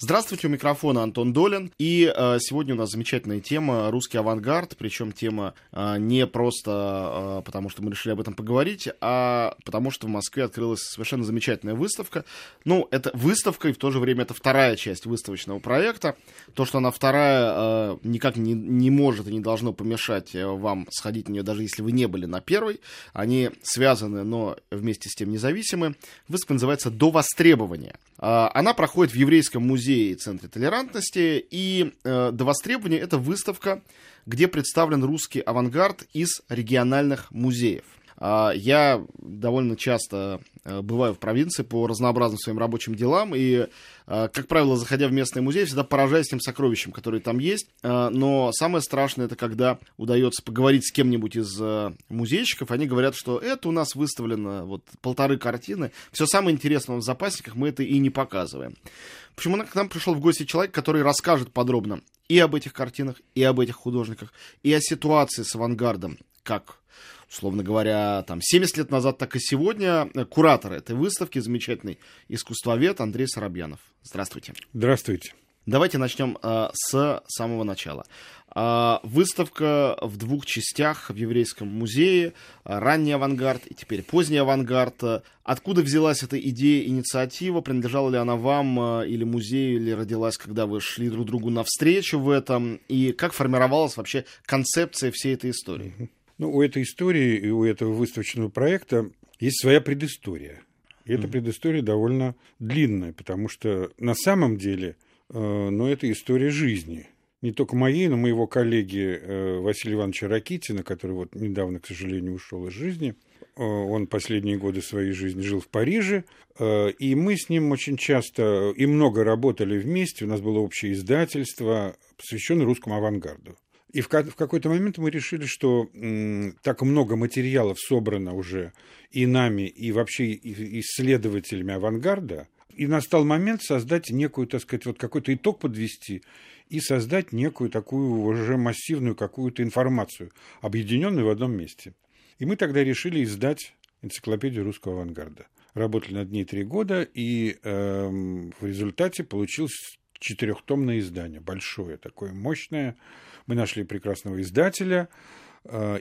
Здравствуйте, у микрофона Антон Долин. И э, сегодня у нас замечательная тема «Русский авангард». Причем тема э, не просто э, потому, что мы решили об этом поговорить, а потому что в Москве открылась совершенно замечательная выставка. Ну, это выставка, и в то же время это вторая часть выставочного проекта. То, что она вторая, э, никак не, не может и не должно помешать э, вам сходить на нее, даже если вы не были на первой. Они связаны, но вместе с тем независимы. Выставка называется «До востребования». Э, она проходит в Еврейском музее музее и Центре толерантности. И э, до востребования это выставка, где представлен русский авангард из региональных музеев. Э, я довольно часто э, бываю в провинции по разнообразным своим рабочим делам, и, э, как правило, заходя в местный музей, всегда поражаюсь тем сокровищем, которые там есть. Э, но самое страшное, это когда удается поговорить с кем-нибудь из музейщиков, они говорят, что это у нас выставлено вот полторы картины, все самое интересное в запасниках мы это и не показываем. Почему к нам пришел в гости человек, который расскажет подробно и об этих картинах, и об этих художниках, и о ситуации с авангардом, как условно говоря, там 70 лет назад, так и сегодня, куратор этой выставки, замечательный искусствовед Андрей Соробьянов. Здравствуйте. Здравствуйте. Давайте начнем э, с самого начала. Э, выставка в двух частях в Еврейском музее. Ранний авангард и теперь поздний авангард. Откуда взялась эта идея, инициатива? Принадлежала ли она вам э, или музею, или родилась, когда вы шли друг другу навстречу в этом? И как формировалась вообще концепция всей этой истории? Ну, у этой истории и у этого выставочного проекта есть своя предыстория. И эта предыстория довольно длинная, потому что на самом деле – но это история жизни. Не только моей, но моего коллеги э, Василия Ивановича Ракитина, который вот недавно, к сожалению, ушел из жизни. Э, он последние годы своей жизни жил в Париже, и мы с ним очень часто и много работали вместе. У нас было общее издательство, посвященное русскому авангарду. И в, какой-то момент мы решили, что так много материалов собрано уже и нами, и вообще исследователями авангарда, и настал момент создать некую, так сказать, вот какой-то итог подвести и создать некую такую уже массивную какую-то информацию, объединенную в одном месте. И мы тогда решили издать энциклопедию русского авангарда. Работали над ней три года, и э, в результате получилось четырехтомное издание, большое такое, мощное. Мы нашли прекрасного издателя,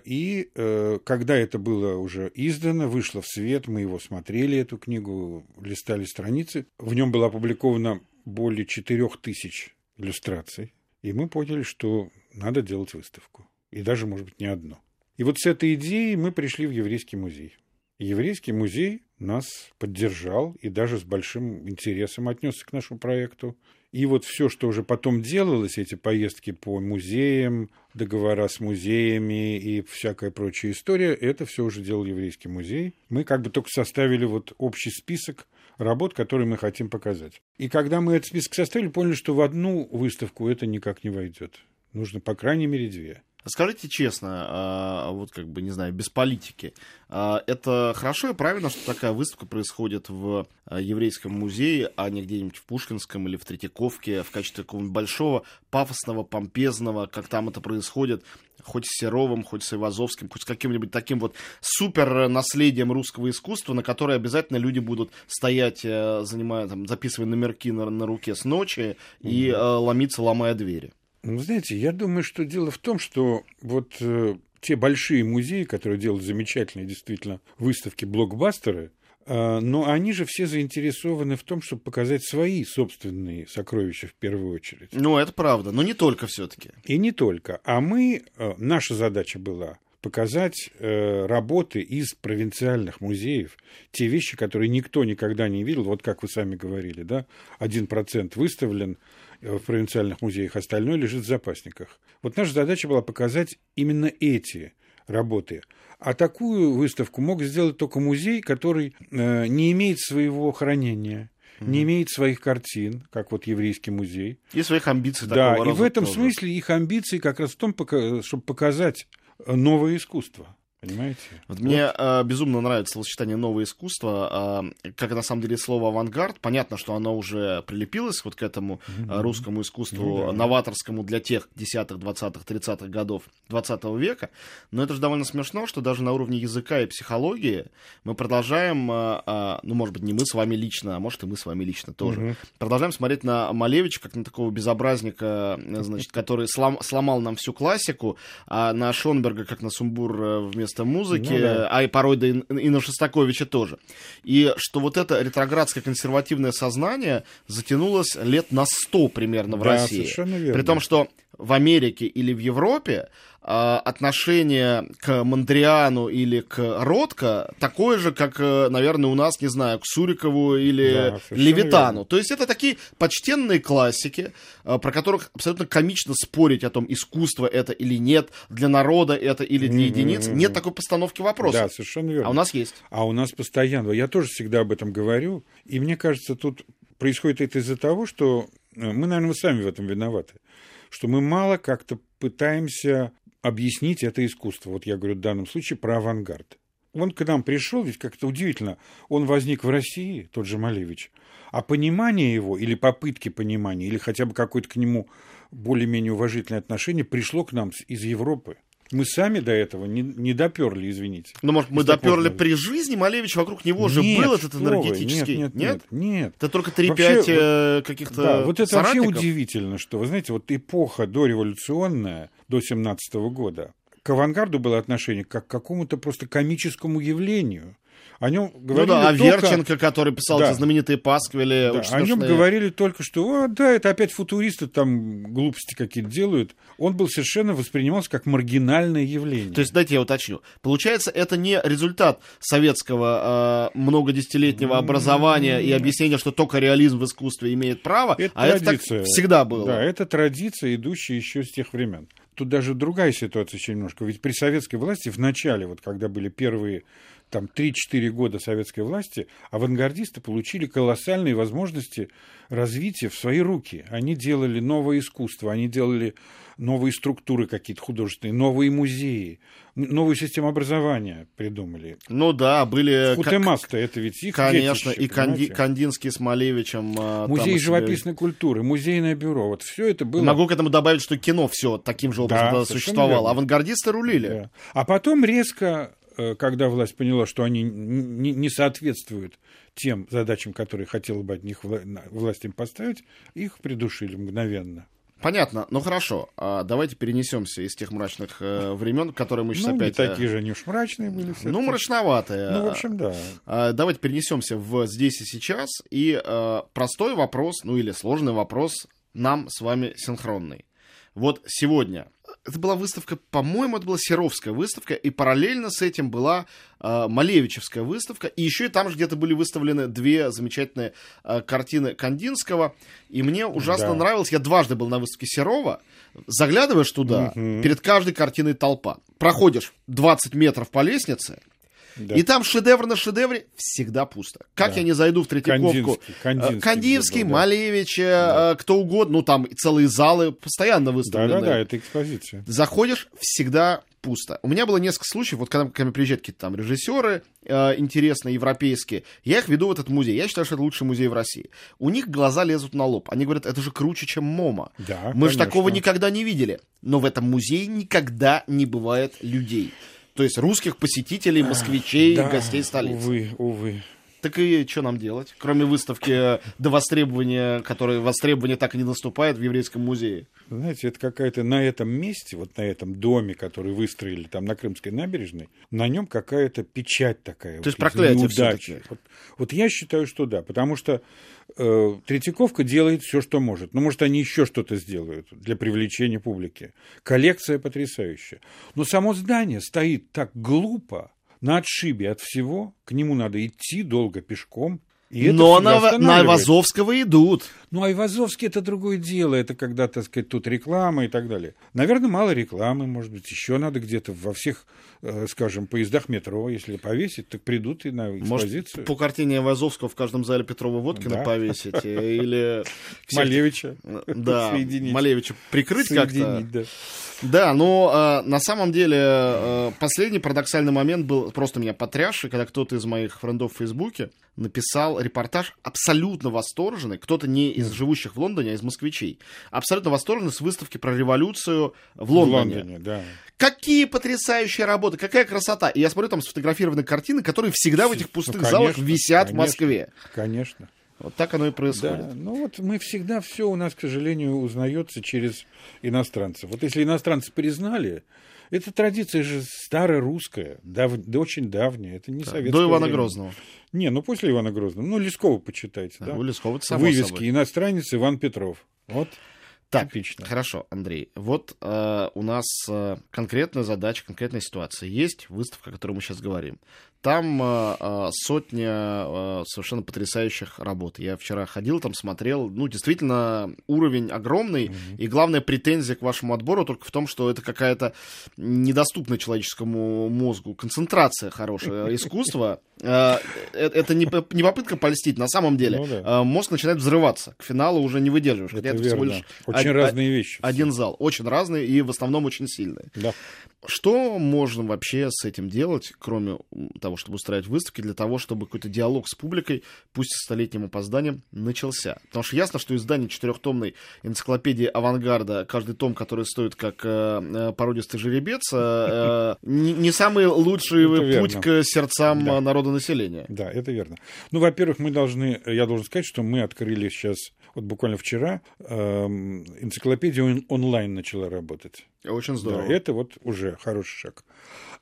и э, когда это было уже издано, вышло в свет, мы его смотрели, эту книгу, листали страницы. В нем было опубликовано более четырех тысяч иллюстраций. И мы поняли, что надо делать выставку. И даже, может быть, не одну. И вот с этой идеей мы пришли в Еврейский музей. Еврейский музей нас поддержал и даже с большим интересом отнесся к нашему проекту. И вот все, что уже потом делалось, эти поездки по музеям, договора с музеями и всякая прочая история, это все уже делал еврейский музей. Мы как бы только составили вот общий список работ, которые мы хотим показать. И когда мы этот список составили, поняли, что в одну выставку это никак не войдет. Нужно, по крайней мере, две. Скажите честно, а, вот как бы, не знаю, без политики, а, это хорошо и правильно, что такая выставка происходит в а, еврейском музее, а не где-нибудь в Пушкинском или в Третьяковке в качестве какого-нибудь большого, пафосного, помпезного, как там это происходит, хоть с Серовым, хоть с Ивазовским, хоть с каким-нибудь таким вот супер наследием русского искусства, на которое обязательно люди будут стоять, э, занимая, там, записывая номерки на, на руке с ночи и mm ломиться, ломая двери. Ну, знаете, я думаю, что дело в том, что вот э, те большие музеи, которые делают замечательные действительно выставки блокбастеры, э, но они же все заинтересованы в том, чтобы показать свои собственные сокровища в первую очередь. Ну, это правда, но не только все-таки. И не только. А мы, э, наша задача была показать э, работы из провинциальных музеев, те вещи, которые никто никогда не видел, вот как вы сами говорили, да, один процент выставлен в провинциальных музеях, остальное лежит в запасниках. Вот наша задача была показать именно эти работы. А такую выставку мог сделать только музей, который э, не имеет своего хранения, mm-hmm. не имеет своих картин, как вот еврейский музей. И своих амбиций. Да, и в этом тоже. смысле их амбиции как раз в том, чтобы показать новое искусство. Понимаете? Вот мне э, безумно нравится словосочетание новое искусство. Э, как на самом деле слово авангард, понятно, что оно уже прилепилось вот к этому э, русскому искусству, Ну да. новаторскому для тех десятых, двадцатых, тридцатых годов 20 века. Но это же довольно смешно, что даже на уровне языка и психологии мы продолжаем, э, э, ну, может быть, не мы с вами лично, а может и мы с вами лично тоже, Мгм. продолжаем смотреть на Малевича как на такого безобразника, значит, который слом- сломал нам всю классику, а на Шонберга как на сумбур э, вместо музыки, Ну да. а и порой да и, и на Шостаковича тоже. И что вот это ретроградское консервативное сознание затянулось лет на сто примерно в Да, России. совершенно верно. При том, что в Америке или в Европе а, отношение к Мандриану или к Ротко такое же, как, э, наверное, у нас, не знаю, к Сурикову или Да, Левитану. верно. То есть это такие почтенные классики, э, про которых абсолютно комично спорить о том, искусство это или нет, для народа это или для Мгм, единиц. Нет такой постановки вопроса. Да, совершенно верно. А у нас есть. А у нас постоянно, я тоже всегда об этом говорю, и мне кажется, тут происходит это из-за того, что э, мы, наверное, сами в этом виноваты, что мы мало как-то пытаемся объяснить это искусство. Вот я говорю в данном случае про авангард. Он к нам пришел, ведь как-то удивительно, он возник в России, тот же Малевич, а понимание его, или попытки понимания, или хотя бы какое-то к нему более-менее уважительное отношение пришло к нам из Европы. Мы сами до этого не, не доперли, извините. Ну, может, мы доперли при жизни, Малевич вокруг него же Нет, был этот что вы, энергетический. Нет, нет, нет. нет. Это только 3-5 Вообще, э, каких-то Да, вот это вообще соратников. удивительно, что, вы знаете, вот эпоха дореволюционная, до 17 года, к авангарду было отношение как к какому-то просто комическому явлению. О нем Ну говорили да, а только... Верченко, который писал Да. эти знаменитые пасквили, Да, о нем говорили только, что «О, да, это опять футуристы там глупости какие-то делают. Он был совершенно воспринимался как маргинальное явление. То есть, дайте я уточню. Получается, это не результат советского э, многодесятилетнего образования и объяснения, что только реализм в искусстве имеет право, Это а это так традиция. всегда было. Да, это традиция, идущая еще с тех времен. Тут даже другая ситуация еще немножко. Ведь при советской власти в начале, вот когда были первые там 3-4 года советской власти, авангардисты получили колоссальные возможности развития в свои руки. Они делали новое искусство, они делали новые структуры какие-то художественные, новые музеи, новую систему образования придумали. Ну да, были... Футемаста это ведь их Конечно, детище, и Канди-? Кандинский с Малевичем. там Музей живописной культуры, музейное бюро, вот все это было Могу к этому добавить, что кино все таким же образом Да, существовало. Авангардисты рулили. Да. А потом резко, когда власть поняла, что они не не соответствуют тем задачам, которые хотела бы от них власть им поставить, их придушили мгновенно. Понятно, ну хорошо, а давайте перенесемся из тех мрачных э, времен, которые мы сейчас Ну, не опять... э, такие же они уж мрачные были. ну, всё-таки. мрачноватые. Ну, в общем, да. А, Давайте перенесемся в здесь и сейчас. И э, простой вопрос, ну или сложный вопрос нам с вами синхронный. Вот сегодня. Это была выставка, по-моему, это была Серовская выставка, и параллельно с этим была э, Малевичевская выставка, и еще и там же где-то были выставлены две замечательные э, картины Кандинского, и мне ужасно Да. нравилось, я дважды был на выставке Серова, заглядываешь туда, Мгм. перед каждой картиной толпа, проходишь 20 метров по лестнице, да. и там шедевр на шедевре всегда пусто. Как Да. я не зайду в Третьяковку? Кандинский, Кандинский Э, Кандинский, где был, да. Малевич, э, кто угодно, ну там целые залы постоянно выставлены. Да-да-да, это экспозиция. Заходишь, всегда пусто. У меня было несколько случаев, вот когда ко мне приезжают какие-то там режиссеры э, интересные, европейские, я их веду в этот музей. Я считаю, что это лучший музей в России. У них глаза лезут на лоб. Они говорят, это же круче, чем МОМА. Да, Мы же такого никогда не видели. Но в этом музее никогда не бывает людей. То есть русских посетителей, москвичей, Да, гостей столицы. Увы, увы. Так и что нам делать? Кроме выставки э, до востребования, которое востребование так и не наступает в еврейском музее. Знаете, это какая-то на этом месте, вот на этом доме, который выстроили там на Крымской набережной, на нем какая-то печать такая. То есть вот из проклятие неудачи. Вот, вот я считаю, что да, потому что э, Третьяковка делает все, что может. Ну, может, они еще что-то сделают для привлечения публики. Коллекция потрясающая. Но само здание стоит так глупо, на отшибе от всего, к нему надо идти долго пешком. И Но на, на. Айвазовского идут. Ну, а Айвазовский это другое дело. Это когда, так сказать, тут реклама и так далее. Наверное, мало рекламы, может быть, еще надо где-то во всех, э, скажем, поездах метро, если повесить, так придут и на экспозицию. Может, по картине Айвазовского в каждом зале Петрова Водкина Да. повесить. э, Или... Малевича. Да. Малевича прикрыть как-то. Да. Да, но э, на самом деле э, последний парадоксальный момент был просто меня потрясший, когда кто-то из моих френдов в Фейсбуке написал репортаж абсолютно восторженный, кто-то не из живущих в Лондоне, а из москвичей, абсолютно восторженный с выставки про революцию в Лондоне. В Лондоне да. Какие потрясающие работы, какая красота. И я смотрю, там сфотографированы картины, которые всегда в этих пустых ну, конечно, залах висят конечно, в Москве. Конечно. Вот так оно и происходит. Да, ну вот мы всегда все у нас, к сожалению, узнается через иностранцев. Вот если иностранцы признали, эта традиция же старая русская, дав, да, очень давняя. Это не да, советское До Ивана время. Грозного. Не, ну после Ивана Грозного. Ну, Лескова почитайте. Да, да? У Лескова, само Вывески. Собой. Иностранец Иван Петров. Вот. Так, Типично. хорошо, Андрей. Вот э, у нас э, конкретная задача, конкретная ситуация. Есть выставка, о которой мы сейчас говорим. Там э, э, сотня э, совершенно потрясающих работ. Я вчера ходил там, смотрел. Ну, действительно, уровень огромный. Mm-hmm. И главная претензия к вашему отбору только в том, что это какая-то недоступная человеческому мозгу концентрация хорошая искусства. Э, э, это не попытка польстить. На самом деле ну мозг начинает взрываться. К финалу уже не выдерживаешь. Это всего лишь очень разные вещи. Один зал. Очень разные и в основном очень сильные. Да. Что можно вообще с этим делать, кроме того, чтобы устраивать выставки, для того, чтобы какой-то диалог с публикой, пусть с столетним опозданием, начался? Потому что ясно, что издание четырехтомной энциклопедии авангарда, каждый том, который стоит как э, э породистый жеребец, э, э, не, не самый лучший это путь верно. к сердцам да. народонаселения. Да, это верно. Ну, во-первых, мы должны, я должен сказать, что мы открыли сейчас вот буквально вчера э, энциклопедия он, онлайн начала работать. Очень здорово. Да, это вот уже хороший шаг.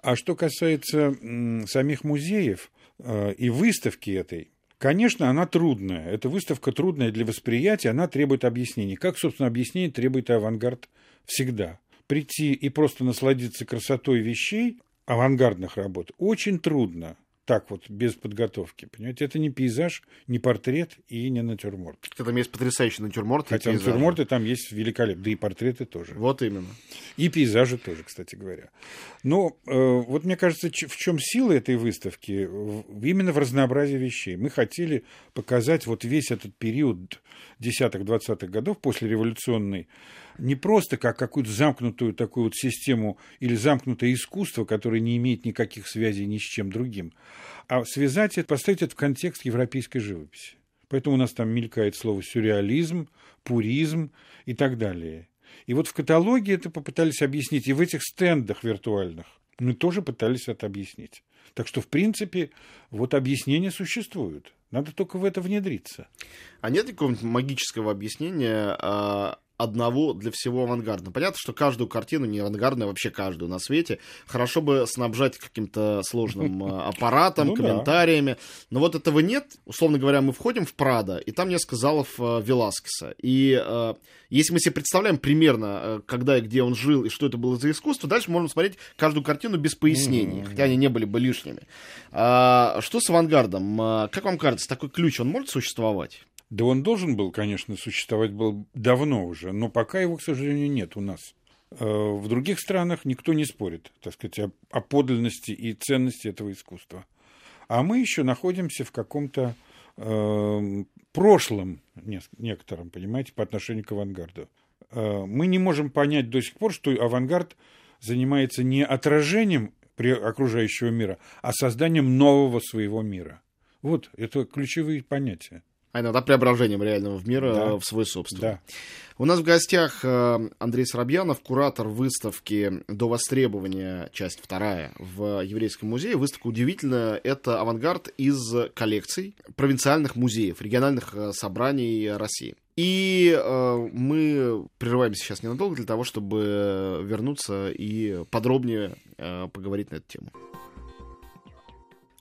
А что касается м, самих музеев э, и выставки этой, Конечно, она трудная. Эта выставка трудная для восприятия, она требует объяснений. Как, собственно, объяснение требует авангард всегда. Прийти и просто насладиться красотой вещей, авангардных работ, очень трудно так вот, без подготовки. Понимаете, это не пейзаж, не портрет и не натюрморт. Хотя там есть потрясающий натюрморт. Хотя натюрморты там есть великолепные, да и портреты тоже. Вот именно. И пейзажи тоже, кстати говоря. Но э, вот мне кажется, в чем сила этой выставки? Именно в разнообразии вещей. Мы хотели показать вот весь этот период десятых-двадцатых годов после революционной не просто как какую-то замкнутую такую вот систему или замкнутое искусство, которое не имеет никаких связей ни с чем другим, а связать это, поставить это в контекст европейской живописи. Поэтому у нас там мелькает слово сюрреализм, пуризм и так далее. И вот в каталоге это попытались объяснить, и в этих стендах виртуальных мы тоже пытались это объяснить. Так что, в принципе, вот объяснения существуют. Надо только в это внедриться. А нет какого-нибудь магического объяснения, а, одного для всего авангарда. Понятно, что каждую картину, не авангардную, а вообще каждую на свете, хорошо бы снабжать каким-то сложным э, аппаратом, ну, комментариями. Да. Но вот этого нет. Условно говоря, мы входим в Прада, и там несколько залов э, Веласкеса. И э, если мы себе представляем примерно, когда и где он жил, и что это было за искусство, дальше можем смотреть каждую картину без пояснений, mm-hmm. хотя они не были бы лишними. А, что с авангардом? Как вам кажется, такой ключ, он может существовать? Да он должен был, конечно, существовать был давно уже, но пока его, к сожалению, нет у нас. Э, в других странах никто не спорит, так сказать, о, о подлинности и ценности этого искусства. А мы еще находимся в каком-то э, прошлом некотором, понимаете, по отношению к авангарду. Э, мы не можем понять до сих пор, что авангард занимается не отражением окружающего мира, а созданием нового своего мира. Вот это ключевые понятия а иногда преображением реального в мир да. в свой собственный. Да. У нас в гостях э, Андрей Соробьянов, куратор выставки «До востребования. Часть вторая» в Еврейском музее. Выставка удивительная. Это авангард из коллекций провинциальных музеев, региональных э, собраний России. И э, мы прерываемся сейчас ненадолго для того, чтобы вернуться и подробнее э, поговорить на эту тему.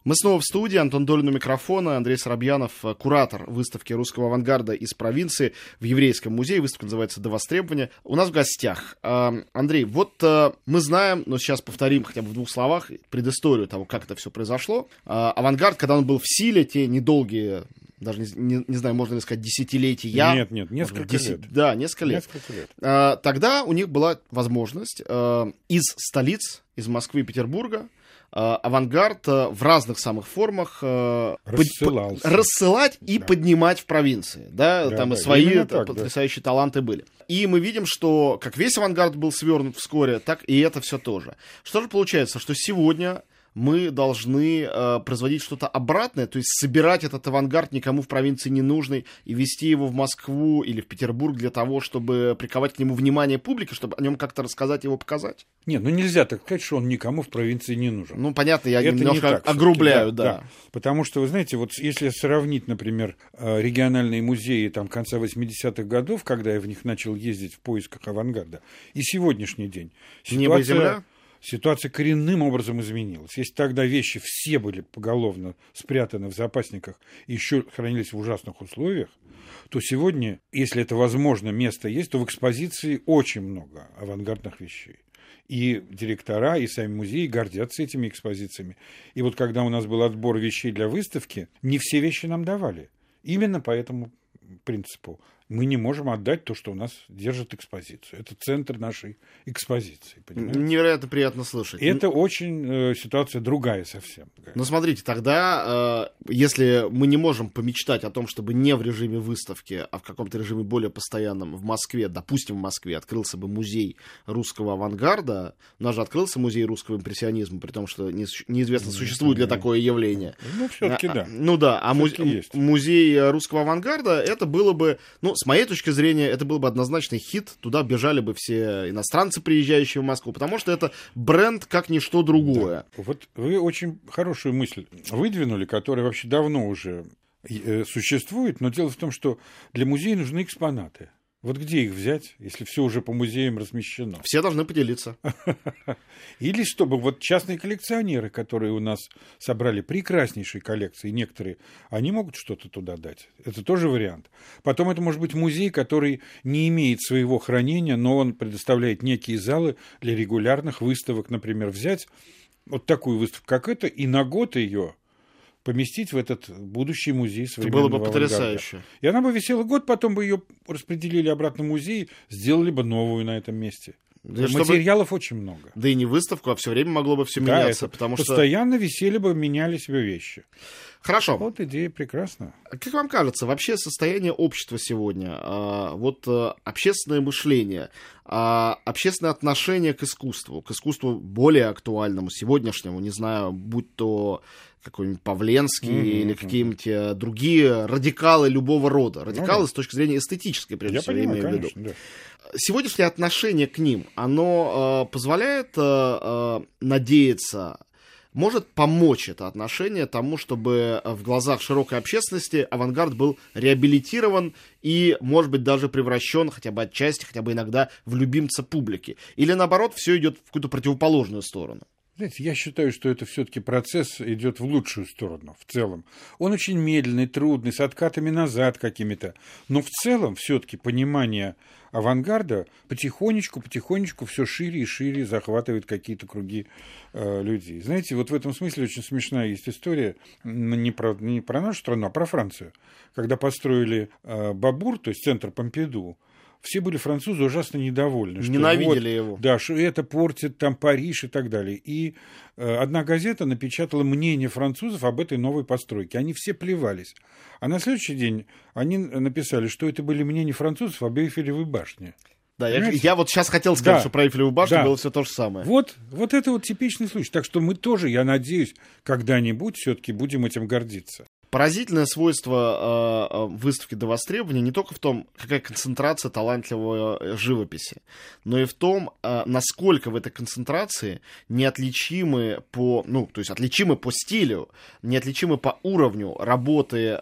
Мы снова в студии. Антон Долин у микрофона. Андрей Соробьянов, э, куратор выставки русского авангарда из провинции в Еврейском музее. Выставка называется «До востребования». У нас в гостях. Э, Андрей, вот э, мы знаем, но сейчас повторим хотя бы в двух словах предысторию того, как это все произошло. Авангард, когда он был в силе, те недолгие даже не, не, не знаю, можно ли сказать, десятилетия. Нет, нет, несколько 10, лет. Да, несколько лет. Несколько лет. А, тогда у них была возможность а, из столиц, из Москвы и Петербурга, авангард в разных самых формах под, рассылать и Да. поднимать в провинции. Да, Да, там и да, свои именно э, так, да. потрясающие таланты были. И мы видим, что как весь авангард был свернут вскоре, так и это все тоже. Что же получается, что сегодня мы должны э, производить что-то обратное, то есть собирать этот авангард никому в провинции не нужный и вести его в Москву или в Петербург для того, чтобы приковать к нему внимание публики, чтобы о нем как-то рассказать, его показать. Нет, ну нельзя так сказать, что он никому в провинции не нужен. Ну, понятно, я Это не немножко так всё-таки, огрубляю, да. Потому что, вы знаете, вот если сравнить, например, э, региональные музеи там, конца 80-х годов, когда я в них начал ездить в поисках авангарда, и сегодняшний день, Небо и земля? Ситуация коренным образом изменилась. Если тогда вещи все были поголовно спрятаны в запасниках и еще хранились в ужасных условиях, то сегодня, если это возможно, место есть, то в экспозиции очень много авангардных вещей. И директора, и сами музеи гордятся этими экспозициями. И вот когда у нас был отбор вещей для выставки, не все вещи нам давали. Именно по этому принципу. Мы не можем отдать то, что у нас держит экспозицию. Это центр нашей экспозиции. Понимаете? Невероятно приятно слышать. Это очень э, ситуация другая совсем. Ну, смотрите, тогда, э, если мы не можем помечтать о том, чтобы не в режиме выставки, а в каком-то режиме более постоянном в Москве, допустим, в Москве открылся бы музей русского авангарда, у нас же открылся музей русского импрессионизма, при том, что не- неизвестно, существует ли такое явление. Ну, все-таки А, да. Ну да, а музей э, русского авангарда, это было бы, ну, с моей точки зрения, это был бы однозначный хит. Туда бежали бы все иностранцы, приезжающие в Москву, потому что это бренд как ничто другое. Вот вы очень хорошую мысль выдвинули, которая вообще давно уже э, существует, но дело в том, что для музея нужны экспонаты. Вот где их взять, если все уже по музеям размещено? Все должны поделиться. Или чтобы вот частные коллекционеры, которые у нас собрали прекраснейшие коллекции, некоторые, они могут что-то туда дать. Это тоже вариант. Потом это может быть музей, который не имеет своего хранения, но он предоставляет некие залы для регулярных выставок, например, взять вот такую выставку, как эта, и на год ее поместить в этот будущий музей Это было современного бы авангарда. потрясающе. И она бы висела год, потом бы ее распределили обратно в музей, сделали бы новую на этом месте. Да, чтобы- Материалов очень много. Да и не выставку, а все время могло бы все Да, меняться, потому что... постоянно висели бы, меняли себе вещи. Хорошо. Вот идея прекрасна. Как вам кажется, вообще состояние общества сегодня, а, вот а, общественное мышление, а, общественное отношение к искусству, к искусству более актуальному, сегодняшнему, не знаю, будь то какой-нибудь Павленский Мгм, или какие-нибудь э, другие радикалы любого рода. Радикалы да. с точки зрения эстетической, прежде Я всего, понимаю, имею в виду. конечно, да. сегодняшнее отношение к ним, оно э, позволяет э, э, надеяться, может помочь это отношение тому, чтобы в глазах широкой общественности авангард был реабилитирован и, может быть, даже превращен хотя бы отчасти, хотя бы иногда в любимца публики. Или наоборот, все идет в какую-то противоположную сторону. Знаете, я считаю, что это все-таки процесс идет в лучшую сторону в целом. Он очень медленный, трудный, с откатами назад какими-то. Но в целом все-таки понимание авангарда потихонечку, потихонечку все шире и шире захватывает какие-то круги э, людей. Знаете, вот в этом смысле очень смешная есть история не про, не про нашу страну, а про Францию. Когда построили э, Бабур, то есть центр Помпиду, все были французы ужасно недовольны. что Ненавидели вот, его. Да, что это портит там Париж и так далее. И э, одна газета напечатала мнение французов об этой новой постройке. Они все плевались. А на следующий день они написали, что это были мнения французов об Эйфелевой башне. Да, я, я вот сейчас хотел сказать, Да. что про Эйфелеву башню Да. было все то же самое. Вот, вот это вот типичный случай. Так что мы тоже, я надеюсь, когда-нибудь все-таки будем этим гордиться. Поразительное свойство э, э, выставки до востребования не только в том, какая концентрация талантливой э, живописи, но и в том, э, насколько в этой концентрации неотличимы по, ну, то есть отличимы по стилю, неотличимы по уровню работы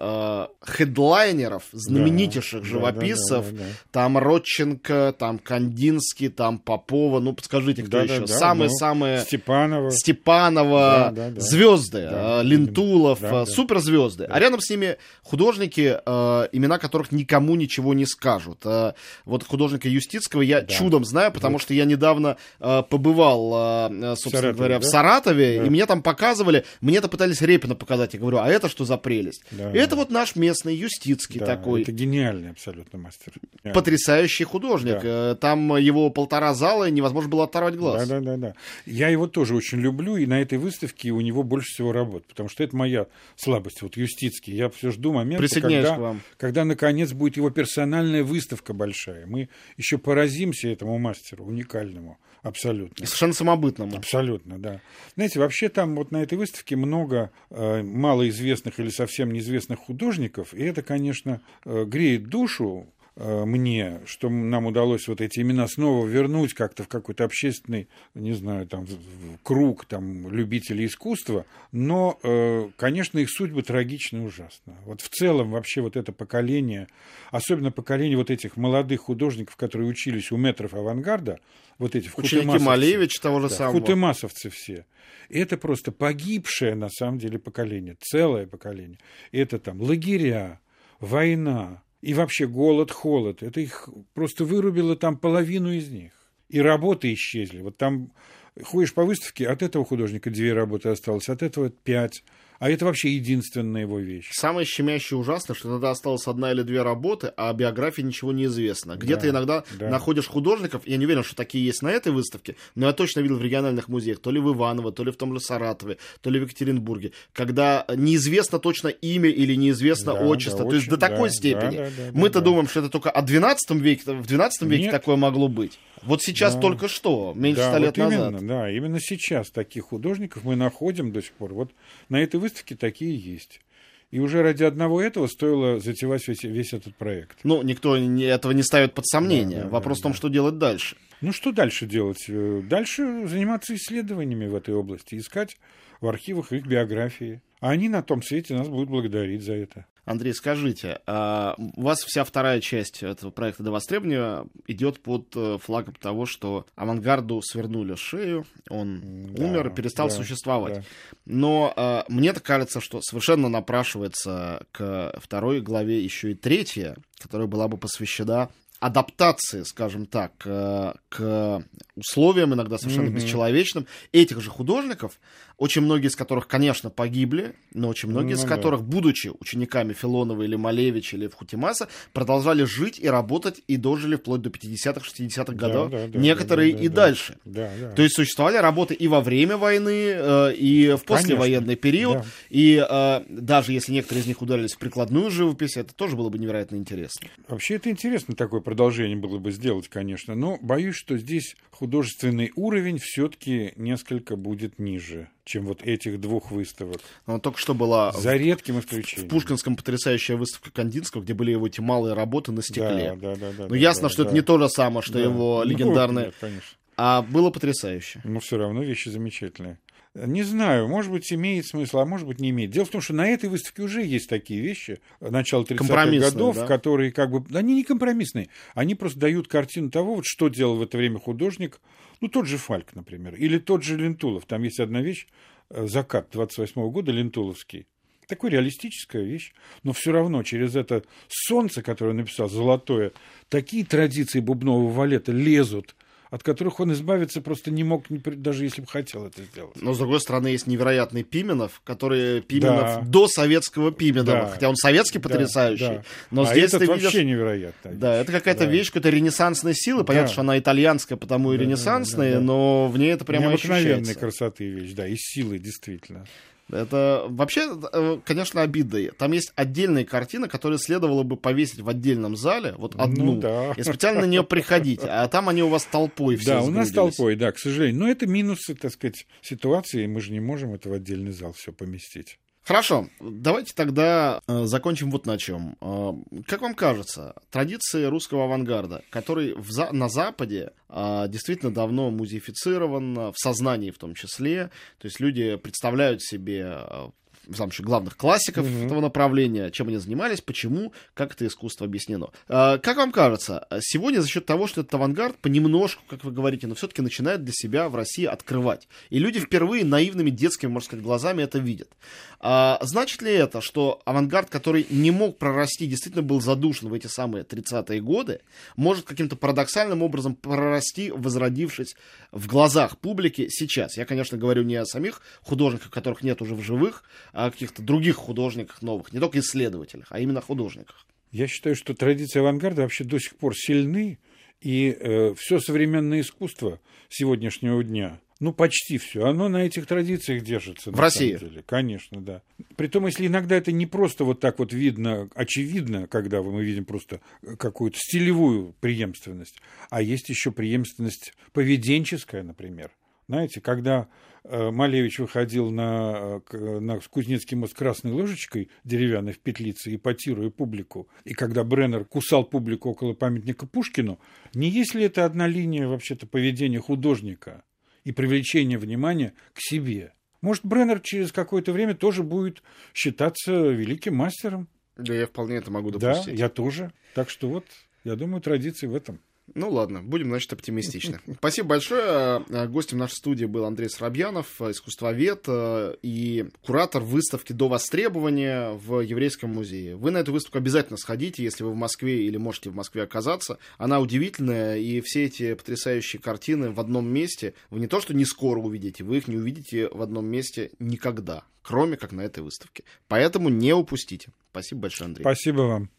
хедлайнеров, знаменитейших Да, живописцев, да, да, да, да. там Родченко, там Кандинский, там Попова, ну, подскажите, кто Да, еще? да, да, Самые-самые... ну, Степанова. Степанова, Да, да, да. звезды, Да, Лентулов, да, да. суперзвезды. Звезды. А рядом с ними художники, э, имена которых никому ничего не скажут. Э, вот художника Юстицкого я да. чудом знаю, потому вот. что я недавно э, побывал, э, собственно Саратове, говоря, да? в Саратове, да. и мне там показывали, мне это пытались Репина показать. Я говорю, а это что за прелесть? Да. И это вот наш местный Юстицкий да, такой. Это гениальный абсолютно мастер. Потрясающий художник. Да. Э, там его полтора зала, невозможно было оторвать глаз. Да, да, да, да. Я его тоже очень люблю, и на этой выставке у него больше всего работ, потому что это моя слабость, вот Юстицкий. Я все жду момента, когда, когда наконец будет его персональная выставка большая. Мы еще поразимся этому мастеру уникальному. Абсолютно. И совершенно самобытному. Абсолютно, да. Знаете, вообще там вот на этой выставке много э, малоизвестных или совсем неизвестных художников, и это, конечно, э, греет душу, мне, что нам удалось вот эти имена снова вернуть как-то в какой-то общественный, не знаю, там, круг там, любителей искусства, но, э, конечно, их судьбы трагичны и ужасно. Вот в целом вообще вот это поколение, особенно поколение вот этих молодых художников, которые учились у метров авангарда, вот эти Ученики Малевич того же да, самого. Хутемасовцы все. Это просто погибшее, на самом деле, поколение, целое поколение. Это там лагеря, война, и вообще голод, холод. Это их просто вырубило там половину из них. И работы исчезли. Вот там ходишь по выставке, от этого художника две работы осталось, от этого пять. А это вообще единственная его вещь. Самое щемящее ужасно, что иногда осталась одна или две работы, а о биографии ничего не известно. Где-то да, иногда да. находишь художников, я не уверен, что такие есть на этой выставке, но я точно видел в региональных музеях, то ли в Иваново, то ли в том же Саратове, то ли в Екатеринбурге, когда неизвестно точно имя или неизвестно да, отчество. Да, то есть до такой да, степени. Да, да, да, Мы-то да, думаем, что это только о 12 веке, в 12 веке Нет. такое могло быть. Вот сейчас да. только что, меньше ста да, лет вот назад. Именно, да, именно сейчас таких художников мы находим до сих пор. Вот на этой выставке такие есть. И уже ради одного этого стоило затевать весь, весь этот проект. Ну, никто этого не ставит под сомнение. Да, да, Вопрос да, в том, да. что делать дальше. Ну, что дальше делать? Э, дальше заниматься исследованиями в этой области, искать в архивах их биографии. А они на том свете нас будут благодарить за это. Андрей, скажите, а у вас вся вторая часть этого проекта до востребования идет под э, флагом того, что авангарду свернули шею, он да, умер, перестал да, существовать. Да. Но а, мне так кажется, что совершенно напрашивается к второй главе еще и третья, которая была бы посвящена адаптации, скажем так, э, к условиям, иногда совершенно mm-hmm. бесчеловечным, этих же художников, очень многие из которых, конечно, погибли, но очень многие mm-hmm. из которых, будучи учениками Филонова или Малевича или Фхутимаса, продолжали жить и работать и дожили вплоть до 50-х, 60-х годов, да, да, некоторые да, да, и да, дальше. Да, да. То есть существовали работы и во время войны, э, и в послевоенный конечно. период, да. и э, даже если некоторые из них ударились в прикладную живопись, это тоже было бы невероятно интересно. Вообще это интересно такое продолжение было бы сделать, конечно, но боюсь, что здесь художественный уровень все-таки несколько будет ниже, чем вот этих двух выставок. Но только что была за редким исключением. В Пушкинском потрясающая выставка Кандинского, где были его эти малые работы на стекле. Да, да, да. да ну, да, ясно, да, что да. это не то же самое, что да. его легендарные... Ну, нет, конечно. А было потрясающе. Но все равно вещи замечательные. Не знаю, может быть, имеет смысл, а может быть, не имеет. Дело в том, что на этой выставке уже есть такие вещи, начала 30-х годов, да? которые как бы... Они не компромиссные, они просто дают картину того, вот, что делал в это время художник, ну, тот же Фальк, например, или тот же Лентулов. Там есть одна вещь, э, закат 28 -го года, Лентуловский. Такая реалистическая вещь, но все равно через это солнце, которое он написал, золотое, такие традиции бубнового валета лезут от которых он избавиться просто не мог, даже если бы хотел это сделать. Но, с другой стороны, есть невероятный Пименов, который Пименов да. до советского Пименова, да. хотя он советский потрясающий. Да, да. Но а здесь этот ты вообще видишь... невероятно. Да, это какая-то да. вещь какой-то ренессансной силы. Понятно, да. что она итальянская, потому и да, ренессансная, да, да, да. но в ней это прямо Необыкновенной ощущается. красоты вещь, да, и силы, действительно. Это вообще, э, конечно, обидно. Там есть отдельные картины, которые следовало бы повесить в отдельном зале, вот ну одну, ну, да. и специально на нее приходить. А там они у вас толпой все Да, у нас толпой, да, к сожалению. Но это минусы, так сказать, ситуации, мы же не можем это в отдельный зал все поместить. Хорошо, давайте тогда э, закончим вот на чем. Э, как вам кажется, традиции русского авангарда, который в на Западе э, действительно давно музеифицирован, в сознании в том числе, то есть люди представляют себе еще главных классиков mm-hmm. этого направления, чем они занимались, почему, как это искусство объяснено. А, как вам кажется, сегодня за счет того, что этот авангард понемножку, как вы говорите, но все-таки начинает для себя в России открывать. И люди впервые наивными детскими, можно сказать, глазами это видят. А, значит ли это, что авангард, который не мог прорасти, действительно был задушен в эти самые 30-е годы, может каким-то парадоксальным образом прорасти, возродившись в глазах публики сейчас? Я, конечно, говорю не о самих художниках, которых нет уже в живых, о каких-то других художниках новых, не только исследователях, а именно художниках. Я считаю, что традиции авангарда вообще до сих пор сильны, и э, все современное искусство сегодняшнего дня, ну почти все, оно на этих традициях держится. В России? Деле. Конечно, да. Притом, если иногда это не просто вот так вот видно, очевидно, когда мы видим просто какую-то стилевую преемственность, а есть еще преемственность поведенческая, например. Знаете, когда э, Малевич выходил на, на Кузнецкий мост красной ложечкой деревянной в петлице, ипотируя публику, и когда Бреннер кусал публику около памятника Пушкину, не есть ли это одна линия вообще-то поведения художника и привлечения внимания к себе? Может, Бреннер через какое-то время тоже будет считаться великим мастером? Да, я вполне это могу допустить. Да, я тоже. Так что вот, я думаю, традиции в этом. Ну ладно, будем, значит, оптимистичны. Спасибо большое. Э, гостем нашей студии был Андрей Срабьянов, искусствовед э, и куратор выставки «До востребования» в Еврейском музее. Вы на эту выставку обязательно сходите, если вы в Москве или можете в Москве оказаться. Она удивительная, и все эти потрясающие картины в одном месте вы не то что не скоро увидите, вы их не увидите в одном месте никогда, кроме как на этой выставке. Поэтому не упустите. Спасибо большое, Андрей. Спасибо вам.